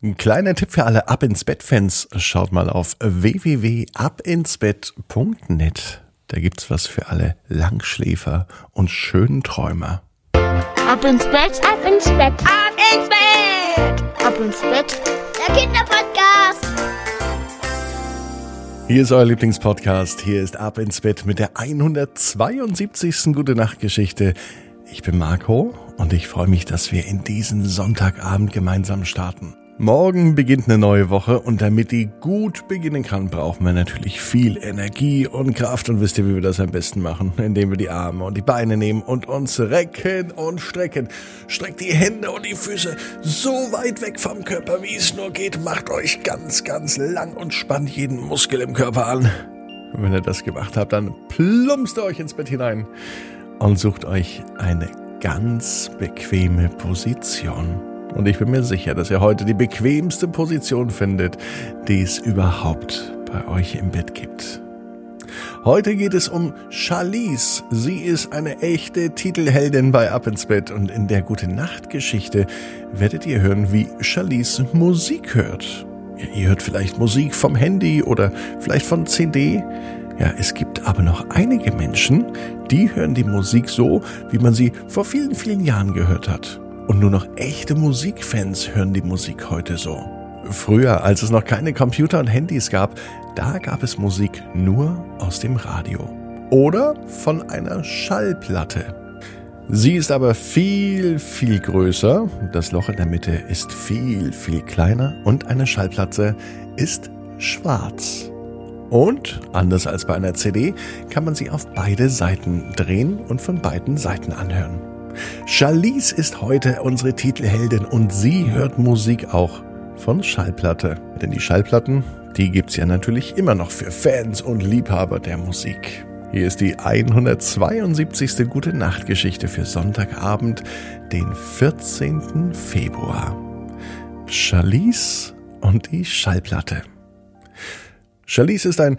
Ein kleiner Tipp für alle Ab ins Bett-Fans. Schaut mal auf www.abinsbett.net. Da gibt's was für alle Langschläfer und schönen Träumer. Ab ins Bett, Ab ins Bett, ab ins Bett, ab ins Bett. der Kinderpodcast. Hier ist euer Lieblingspodcast. Hier ist Ab ins Bett mit der 172. Gute Nacht Geschichte. Ich bin Marco und ich freue mich, dass wir in diesen Sonntagabend gemeinsam starten. Morgen beginnt eine neue Woche und damit die gut beginnen kann, brauchen wir natürlich viel Energie und Kraft. Und wisst ihr, wie wir das am besten machen? Indem wir die Arme und die Beine nehmen und uns recken und strecken. Streckt die Hände und die Füße so weit weg vom Körper, wie es nur geht. Macht euch ganz, ganz lang und spannt jeden Muskel im Körper an. Und wenn ihr das gemacht habt, dann plumpst ihr euch ins Bett hinein und sucht euch eine ganz bequeme Position. Und ich bin mir sicher, dass ihr heute die bequemste Position findet, die es überhaupt bei euch im Bett gibt. Heute geht es um Charlize. Sie ist eine echte Titelheldin bei Ab ins Bett und in der Gute Nacht Geschichte werdet ihr hören, wie Charlize Musik hört. Ja, ihr hört vielleicht Musik vom Handy oder vielleicht von CD. Ja, es gibt aber noch einige Menschen, die hören die Musik so, wie man sie vor vielen, vielen Jahren gehört hat. Und nur noch echte Musikfans hören die Musik heute so. Früher, als es noch keine Computer und Handys gab, da gab es Musik nur aus dem Radio. Oder von einer Schallplatte. Sie ist aber viel, viel größer. Das Loch in der Mitte ist viel, viel kleiner und eine Schallplatte ist schwarz. Und, anders als bei einer CD, kann man sie auf beide Seiten drehen und von beiden Seiten anhören. Charlize ist heute unsere Titelheldin und sie hört Musik auch von Schallplatte. Denn die Schallplatten, die gibt's ja natürlich immer noch für Fans und Liebhaber der Musik. Hier ist die 172. Gute Nacht Geschichte für Sonntagabend, den 14. Februar. Charlize und die Schallplatte. Charlize ist ein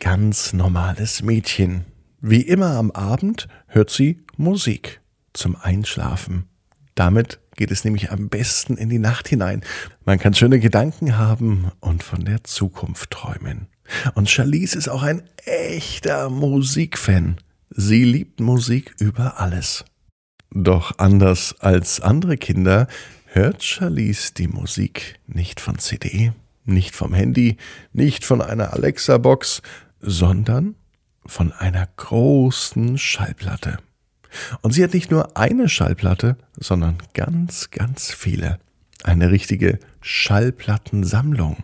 ganz normales Mädchen. Wie immer am Abend hört sie Musik zum Einschlafen. Damit geht es nämlich am besten in die Nacht hinein. Man kann schöne Gedanken haben und von der Zukunft träumen. Und Charlize ist auch ein echter Musikfan. Sie liebt Musik über alles. Doch anders als andere Kinder hört Charlize die Musik nicht von CD, nicht vom Handy, nicht von einer Alexa-Box, sondern von einer großen Schallplatte. Und sie hat nicht nur eine Schallplatte, sondern ganz, ganz viele. Eine richtige Schallplattensammlung.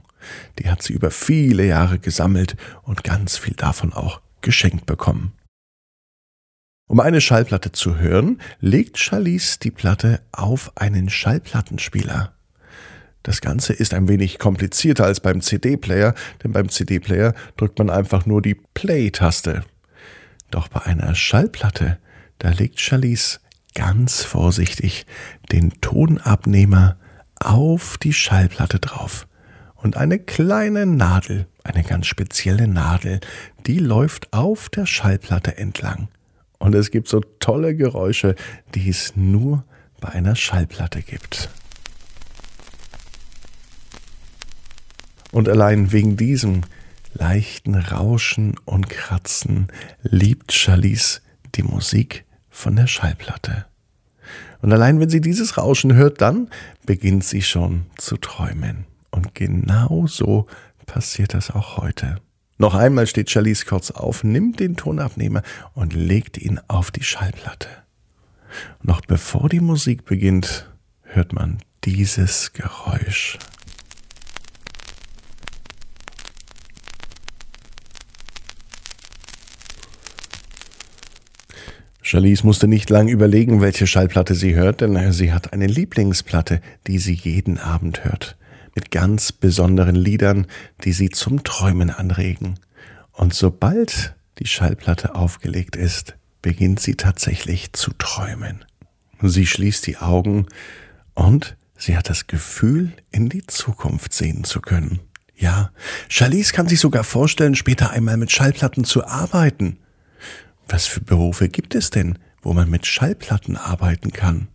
Die hat sie über viele Jahre gesammelt und ganz viel davon auch geschenkt bekommen. Um eine Schallplatte zu hören, legt Charlize die Platte auf einen Schallplattenspieler. Das Ganze ist ein wenig komplizierter als beim CD-Player, denn beim CD-Player drückt man einfach nur die Play-Taste. Doch bei einer Schallplatte da legt Charlize ganz vorsichtig den Tonabnehmer auf die Schallplatte drauf. Und eine kleine Nadel, eine ganz spezielle Nadel, die läuft auf der Schallplatte entlang. Und es gibt so tolle Geräusche, die es nur bei einer Schallplatte gibt. Und allein wegen diesem leichten Rauschen und Kratzen liebt Charlize die Musik von der Schallplatte. Und allein wenn sie dieses Rauschen hört, dann beginnt sie schon zu träumen. Und genau so passiert das auch heute. Noch einmal steht Charlize kurz auf, nimmt den Tonabnehmer und legt ihn auf die Schallplatte. Noch bevor die Musik beginnt, hört man dieses Geräusch. Charlize musste nicht lang überlegen, welche Schallplatte sie hört, denn sie hat eine Lieblingsplatte, die sie jeden Abend hört, mit ganz besonderen Liedern, die sie zum Träumen anregen. Und sobald die Schallplatte aufgelegt ist, beginnt sie tatsächlich zu träumen. Sie schließt die Augen und sie hat das Gefühl, in die Zukunft sehen zu können. Ja, Charlize kann sich sogar vorstellen, später einmal mit Schallplatten zu arbeiten. Was für Berufe gibt es denn, wo man mit Schallplatten arbeiten kann?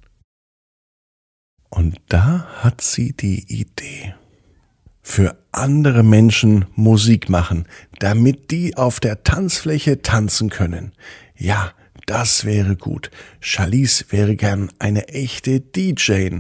Und da hat sie die Idee. für andere Menschen Musik machen, damit die auf der Tanzfläche tanzen können. Ja, das wäre gut. Charlize wäre gern eine echte DJ.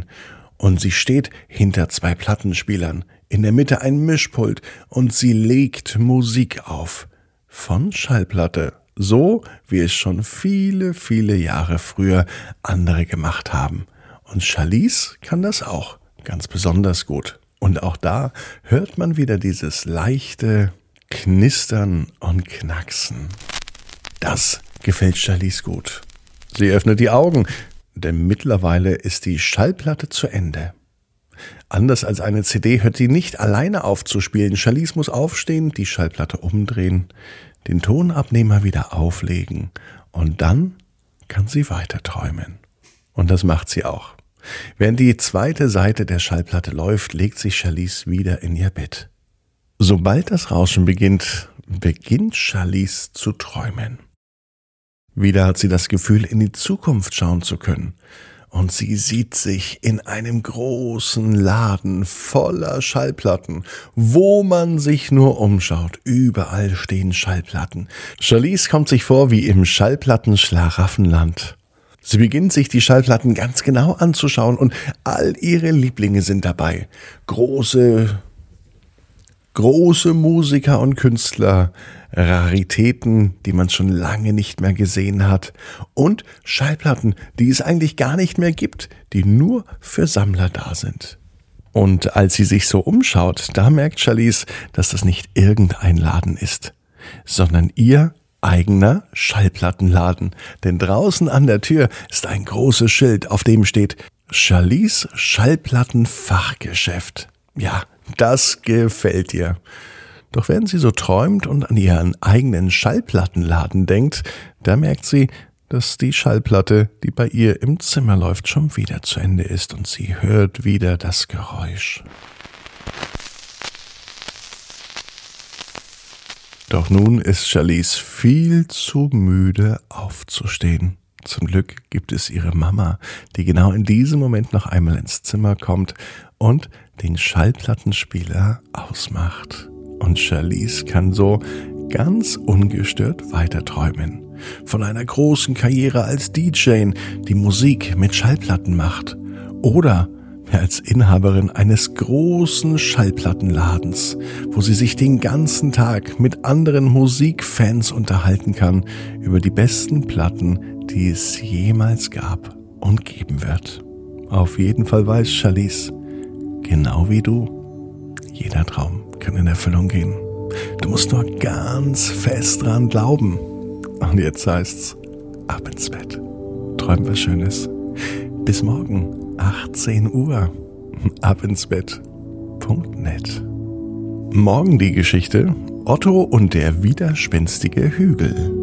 Und sie steht hinter zwei Plattenspielern, in der Mitte ein Mischpult und sie legt Musik auf. Von Schallplatte. So wie es schon viele, viele Jahre früher andere gemacht haben. Und Charlize kann das auch ganz besonders gut. Und auch da hört man wieder dieses leichte Knistern und Knacksen. Das gefällt Charlize gut. Sie öffnet die Augen, denn mittlerweile ist die Schallplatte zu Ende. Anders als eine CD hört sie nicht alleine aufzuspielen. Charlize muss aufstehen, die Schallplatte umdrehen, den Tonabnehmer wieder auflegen und dann kann sie weiter träumen. Und das macht sie auch. Während die zweite Seite der Schallplatte läuft, legt sich Charlize wieder in ihr Bett. Sobald das Rauschen beginnt, beginnt Charlize zu träumen. Wieder hat sie das Gefühl, in die Zukunft schauen zu können. Und sie sieht sich in einem großen Laden voller Schallplatten, wo man sich nur umschaut. Überall stehen Schallplatten. Charlize kommt sich vor wie im Schallplattenschlaraffenland. Sie beginnt sich die Schallplatten ganz genau anzuschauen und all ihre Lieblinge sind dabei. Große, große Musiker und Künstler, Raritäten, die man schon lange nicht mehr gesehen hat und Schallplatten, die es eigentlich gar nicht mehr gibt, die nur für Sammler da sind. Und als sie sich so umschaut, da merkt Charlize, dass das nicht irgendein Laden ist, sondern ihr eigener Schallplattenladen, denn draußen an der Tür ist ein großes Schild, auf dem steht Charlies Schallplattenfachgeschäft. Ja, das gefällt ihr. Doch während sie so träumt und an ihren eigenen Schallplattenladen denkt, da merkt sie, dass die Schallplatte, die bei ihr im Zimmer läuft, schon wieder zu Ende ist und sie hört wieder das Geräusch. Doch nun ist Charlize viel zu müde aufzustehen. Zum Glück gibt es ihre Mama, die genau in diesem Moment noch einmal ins Zimmer kommt und den Schallplattenspieler ausmacht. Und Charlize kann so ganz ungestört weiterträumen. Von einer großen Karriere als DJ, die Musik mit Schallplatten macht. Oder als Inhaberin eines großen Schallplattenladens, wo sie sich den ganzen Tag mit anderen Musikfans unterhalten kann über die besten Platten, die es jemals gab und geben wird. Auf jeden Fall weiß Charlize, genau wie du, jeder Traum kann in Erfüllung gehen. Du musst nur ganz fest dran glauben. Und jetzt heißt's, ab ins Bett. Träum was Schönes. Bis morgen. 18 Uhr. Abinsbett.net. Morgen die Geschichte Otto und der widerspenstige Hügel.